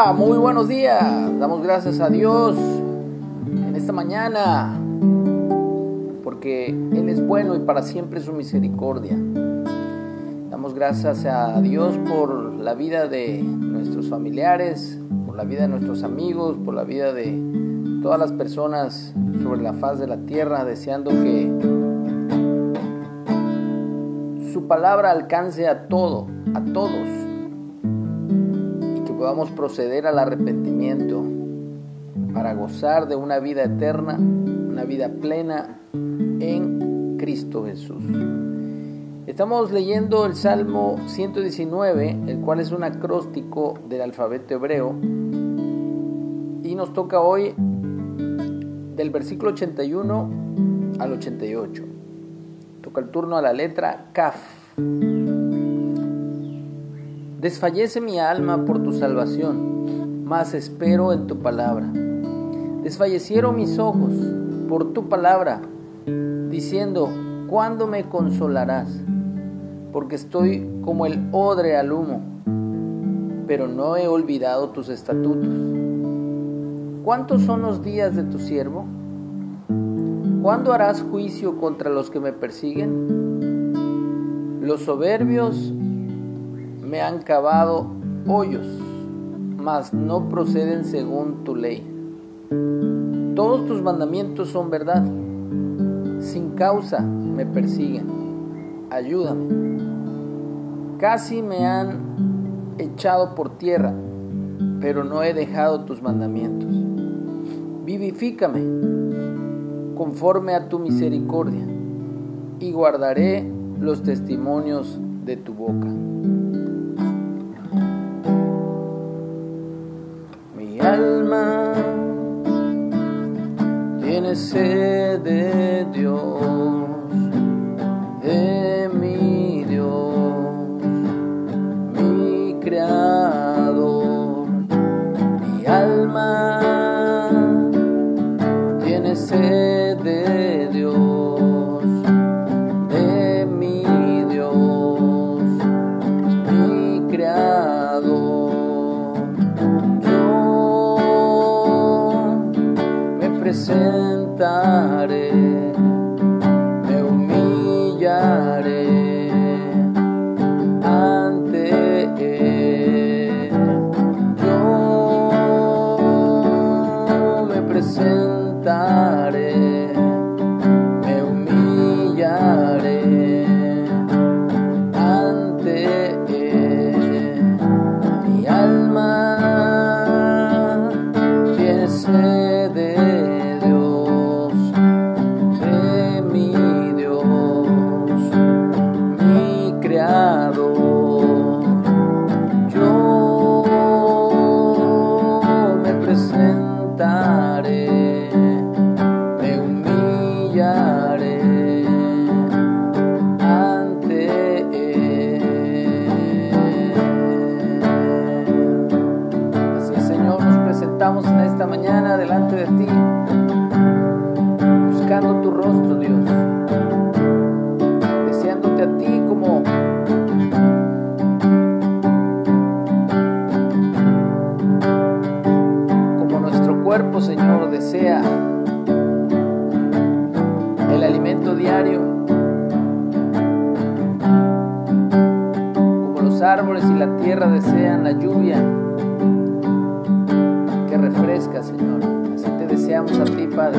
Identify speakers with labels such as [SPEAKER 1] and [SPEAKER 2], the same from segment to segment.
[SPEAKER 1] Muy buenos días. Damos gracias a Dios en esta mañana porque Él es bueno y para siempre su misericordia. Damos gracias a Dios por la vida de nuestros familiares, por la vida de nuestros amigos, por la vida de todas las personas sobre la faz de la tierra, deseando que su palabra alcance a todo, a todos podamos proceder al arrepentimiento para gozar de una vida eterna, una vida plena en Cristo Jesús. Estamos leyendo el Salmo 119, el cual es un acróstico del alfabeto hebreo, y nos toca hoy del versículo 81 al 88. Toca el turno a la letra Kaf. Desfallece mi alma por tu salvación, mas espero en tu palabra. Desfallecieron mis ojos por tu palabra, diciendo, ¿cuándo me consolarás? Porque estoy como el odre al humo, pero no he olvidado tus estatutos. ¿Cuántos son los días de tu siervo? ¿Cuándo harás juicio contra los que me persiguen? Los soberbios me han cavado hoyos, mas no proceden según tu ley. Todos tus mandamientos son verdad. Sin causa me persiguen. Ayúdame. Casi me han echado por tierra, pero no he dejado tus mandamientos. Vivifícame conforme a tu misericordia y guardaré los testimonios de tu boca. Alma tiene sed de Dios, presentaré, me humillaré ante Él. Yo me presentaré, rostro, Dios, deseándote a ti como cuerpo, Señor, desea el alimento diario, como los árboles y la tierra desean la lluvia que refresca, Señor. Así te deseamos a ti, Padre.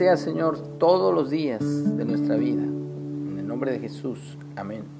[SPEAKER 1] sea, Señor, todos los días de nuestra vida. En el nombre de Jesús. Amén.